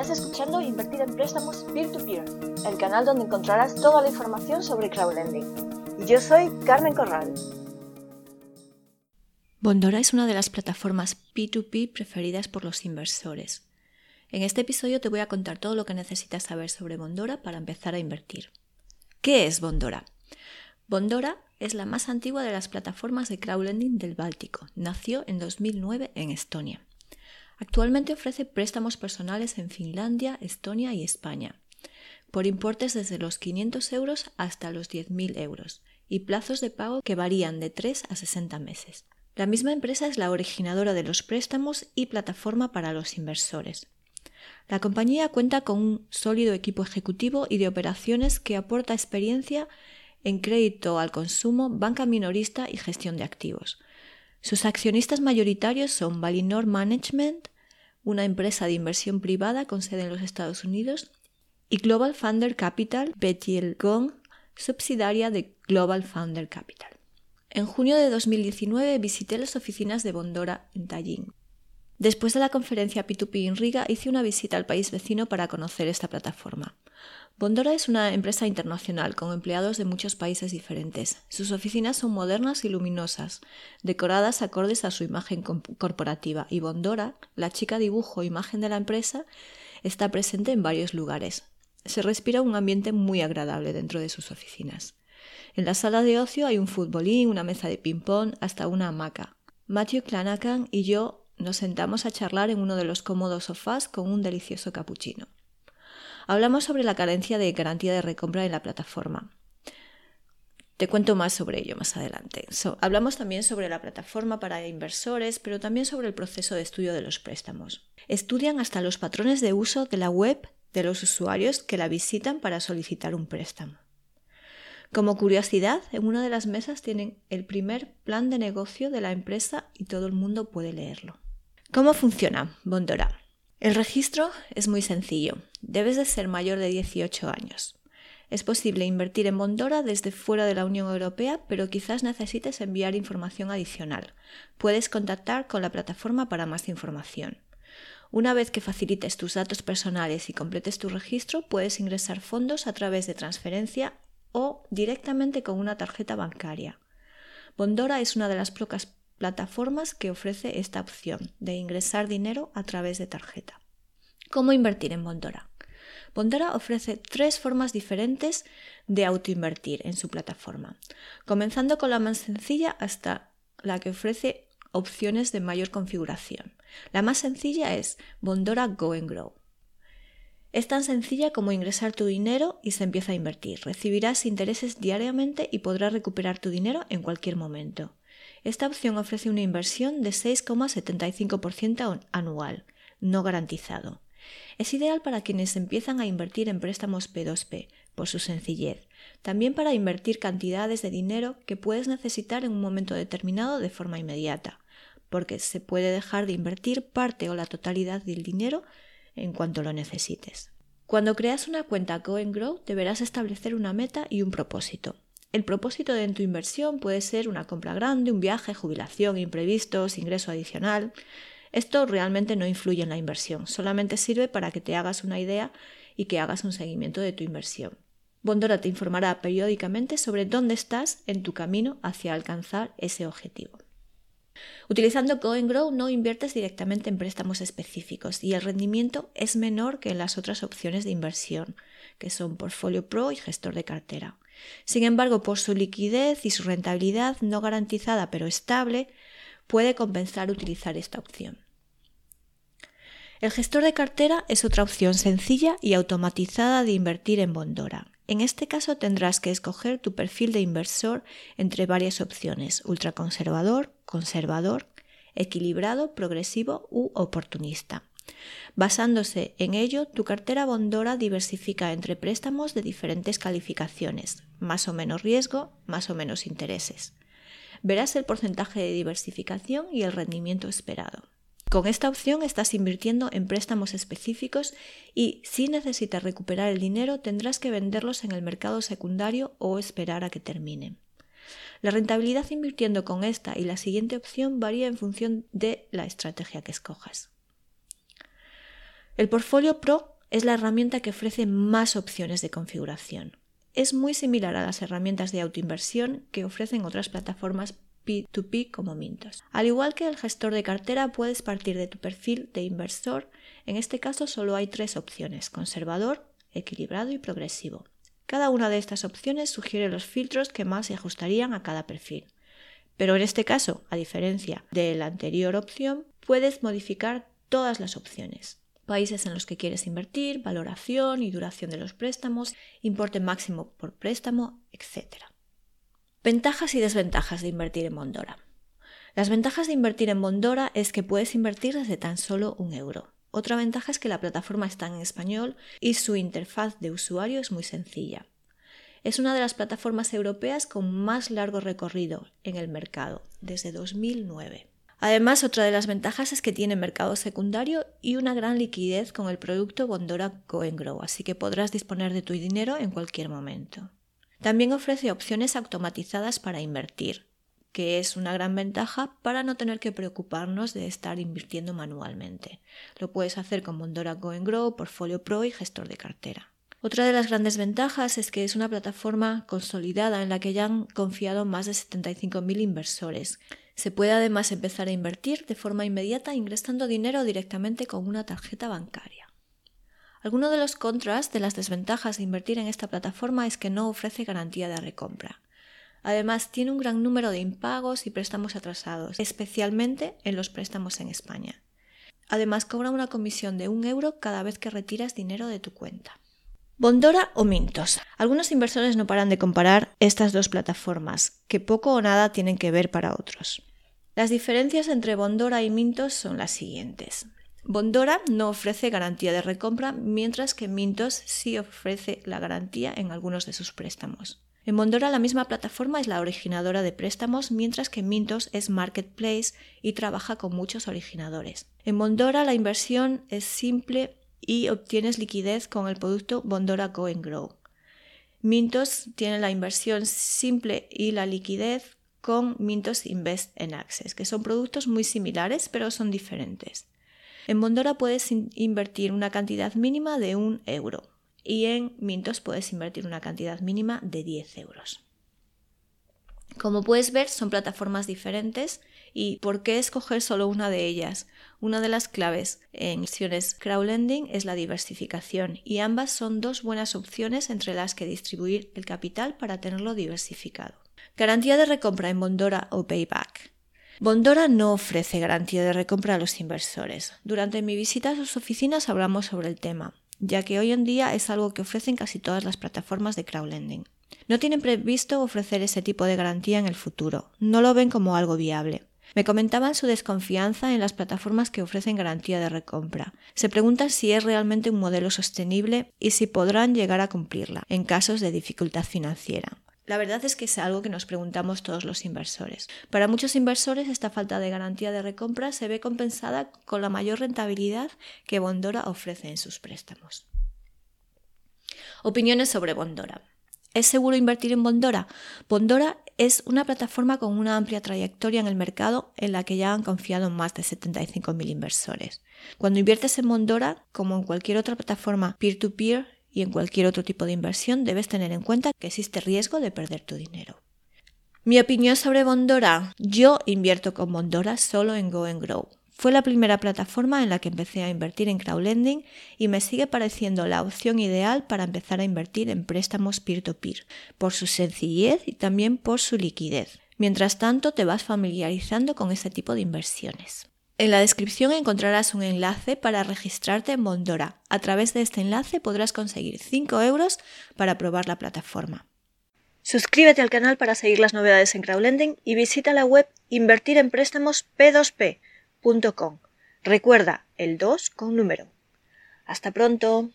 Estás escuchando Invertir en Préstamos Peer-to-Peer, el canal donde encontrarás toda la información sobre crowdlending. Y yo soy Carmen Corral. Bondora es una de las plataformas P2P preferidas por los inversores. En este episodio te voy a contar todo lo que necesitas saber sobre Bondora para empezar a invertir. ¿Qué es Bondora? Bondora es la más antigua de las plataformas de crowdlending del Báltico. Nació en 2009 en Estonia. Actualmente ofrece préstamos personales en Finlandia, Estonia y España, por importes desde los 500 euros hasta los 10.000 euros, y plazos de pago que varían de 3 a 60 meses. La misma empresa es la originadora de los préstamos y plataforma para los inversores. La compañía cuenta con un sólido equipo ejecutivo y de operaciones que aporta experiencia en crédito al consumo, banca minorista y gestión de activos. Sus accionistas mayoritarios son Valinor Management, una empresa de inversión privada con sede en los Estados Unidos, y Global Founder Capital, Gong, subsidiaria de Global Founder Capital. En junio de 2019 visité las oficinas de Bondora en Tallinn. Después de la conferencia P2P en Riga hice una visita al país vecino para conocer esta plataforma. Bondora es una empresa internacional con empleados de muchos países diferentes. Sus oficinas son modernas y luminosas, decoradas acordes a su imagen corporativa, y Bondora, la chica dibujo imagen de la empresa, está presente en varios lugares. Se respira un ambiente muy agradable dentro de sus oficinas. En la sala de ocio hay un futbolín, una mesa de ping-pong, hasta una hamaca. Matthew Clanacan y yo nos sentamos a charlar en uno de los cómodos sofás con un delicioso capuchino. Hablamos sobre la carencia de garantía de recompra en la plataforma. Te cuento más sobre ello más adelante. hablamos también sobre la plataforma para inversores, pero también sobre el proceso de estudio de los préstamos. Estudian hasta los patrones de uso de la web de los usuarios que la visitan para solicitar un préstamo. Como curiosidad, en una de las mesas tienen el primer plan de negocio de la empresa y todo el mundo puede leerlo. ¿Cómo funciona Bondora? El registro es muy sencillo. Debes de ser mayor de 18 años. Es posible invertir en Bondora desde fuera de la Unión Europea, pero quizás necesites enviar información adicional. Puedes contactar con la plataforma para más información. Una vez que facilites tus datos personales y completes tu registro, puedes ingresar fondos a través de transferencia o directamente con una tarjeta bancaria. Bondora es una de las pocas plataformas que ofrece esta opción de ingresar dinero a través de tarjeta. ¿Cómo invertir en Bondora? Bondora ofrece tres formas diferentes de autoinvertir en su plataforma, comenzando con la más sencilla hasta la que ofrece opciones de mayor configuración. La más sencilla es Bondora Go and Grow. Es tan sencilla como ingresar tu dinero y se empieza a invertir. Recibirás intereses diariamente y podrás recuperar tu dinero en cualquier momento. Esta opción ofrece una inversión de 6,75% anual, no garantizado. Es ideal para quienes empiezan a invertir en préstamos P2P, por su sencillez. También para invertir cantidades de dinero que puedes necesitar en un momento determinado de forma inmediata, porque se puede dejar de invertir parte o la totalidad del dinero en cuanto lo necesites. Cuando creas una cuenta Go Grow deberás establecer una meta y un propósito. El propósito de tu inversión puede ser una compra grande, un viaje, jubilación, imprevistos, ingreso adicional. Esto realmente no influye en la inversión, solamente sirve para que te hagas una idea y que hagas un seguimiento de tu inversión. Bondora te informará periódicamente sobre dónde estás en tu camino hacia alcanzar ese objetivo. Utilizando Go Grow no inviertes directamente en préstamos específicos y el rendimiento es menor que en las otras opciones de inversión, que son Portfolio Pro y gestor de cartera. Sin embargo, por su liquidez y su rentabilidad no garantizada pero estable, puede compensar utilizar esta opción. El gestor de cartera es otra opción sencilla y automatizada de invertir en Bondora. En este caso tendrás que escoger tu perfil de inversor entre varias opciones, ultraconservador, conservador, equilibrado, progresivo u oportunista. Basándose en ello, tu cartera Bondora diversifica entre préstamos de diferentes calificaciones, más o menos riesgo, más o menos intereses. Verás el porcentaje de diversificación y el rendimiento esperado. Con esta opción estás invirtiendo en préstamos específicos y si necesitas recuperar el dinero tendrás que venderlos en el mercado secundario o esperar a que terminen. La rentabilidad invirtiendo con esta y la siguiente opción varía en función de la estrategia que escojas. El portfolio Pro es la herramienta que ofrece más opciones de configuración. Es muy similar a las herramientas de autoinversión que ofrecen otras plataformas P2P como Mintos. Al igual que el gestor de cartera, puedes partir de tu perfil de inversor. En este caso solo hay tres opciones, conservador, equilibrado y progresivo. Cada una de estas opciones sugiere los filtros que más se ajustarían a cada perfil. Pero en este caso, a diferencia de la anterior opción, puedes modificar todas las opciones. Países en los que quieres invertir, valoración y duración de los préstamos, importe máximo por préstamo, etc. Ventajas y desventajas de invertir en Bondora. Las ventajas de invertir en Bondora es que puedes invertir desde tan solo un euro. Otra ventaja es que la plataforma está en español y su interfaz de usuario es muy sencilla. Es una de las plataformas europeas con más largo recorrido en el mercado, desde 2009. Además, otra de las ventajas es que tiene mercado secundario y una gran liquidez con el producto Bondora Go Grow, así que podrás disponer de tu dinero en cualquier momento. También ofrece opciones automatizadas para invertir, que es una gran ventaja para no tener que preocuparnos de estar invirtiendo manualmente. Lo puedes hacer con Bondora Go Grow, Portfolio Pro y gestor de cartera. Otra de las grandes ventajas es que es una plataforma consolidada en la que ya han confiado más de 75.000 inversores. Se puede además empezar a invertir de forma inmediata ingresando dinero directamente con una tarjeta bancaria. Alguno de los contras de las desventajas de invertir en esta plataforma es que no ofrece garantía de recompra. Además, tiene un gran número de impagos y préstamos atrasados, especialmente en los préstamos en España. Además, cobra una comisión de un euro cada vez que retiras dinero de tu cuenta. Bondora o Mintos. Algunos inversores no paran de comparar estas dos plataformas, que poco o nada tienen que ver para otros. Las diferencias entre Bondora y Mintos son las siguientes. Bondora no ofrece garantía de recompra, mientras que Mintos sí ofrece la garantía en algunos de sus préstamos. En Bondora la misma plataforma es la originadora de préstamos, mientras que Mintos es marketplace y trabaja con muchos originadores. En Bondora la inversión es simple y obtienes liquidez con el producto Bondora Go and Grow. Mintos tiene la inversión simple y la liquidez con Mintos Invest en Access, que son productos muy similares pero son diferentes. En Bondora puedes invertir una cantidad mínima de un euro y en Mintos puedes invertir una cantidad mínima de 10 euros. Como puedes ver, son plataformas diferentes ¿Y por qué escoger solo una de ellas? Una de las claves en inversiones crowdlending es la diversificación y ambas son dos buenas opciones entre las que distribuir el capital para tenerlo diversificado. Garantía de recompra en Bondora o Payback. Bondora no ofrece garantía de recompra a los inversores. Durante mi visita a sus oficinas hablamos sobre el tema, ya que hoy en día es algo que ofrecen casi todas las plataformas de crowdlending. No tienen previsto ofrecer ese tipo de garantía en el futuro, no lo ven como algo viable. Me comentaban su desconfianza en las plataformas que ofrecen garantía de recompra. Se preguntan si es realmente un modelo sostenible y si podrán llegar a cumplirla en casos de dificultad financiera. La verdad es que es algo que nos preguntamos todos los inversores. Para muchos inversores esta falta de garantía de recompra se ve compensada con la mayor rentabilidad que Bondora ofrece en sus préstamos. Opiniones sobre Bondora. ¿Es seguro invertir en Bondora? Bondora es una plataforma con una amplia trayectoria en el mercado en la que ya han confiado más de 75.000 inversores. Cuando inviertes en Bondora, como en cualquier otra plataforma peer-to-peer y en cualquier otro tipo de inversión, debes tener en cuenta que existe riesgo de perder tu dinero. Mi opinión sobre Bondora. Yo invierto con Bondora solo en Go and Grow. Fue la primera plataforma en la que empecé a invertir en crowdlending y me sigue pareciendo la opción ideal para empezar a invertir en préstamos peer-to-peer, por su sencillez y también por su liquidez. Mientras tanto, te vas familiarizando con este tipo de inversiones. En la descripción encontrarás un enlace para registrarte en Bondora. A través de este enlace podrás conseguir 5 euros para probar la plataforma. Suscríbete al canal para seguir las novedades en crowdlending y visita la web Invertir en Préstamos P2P Recuerda, el 2 con número. Hasta pronto.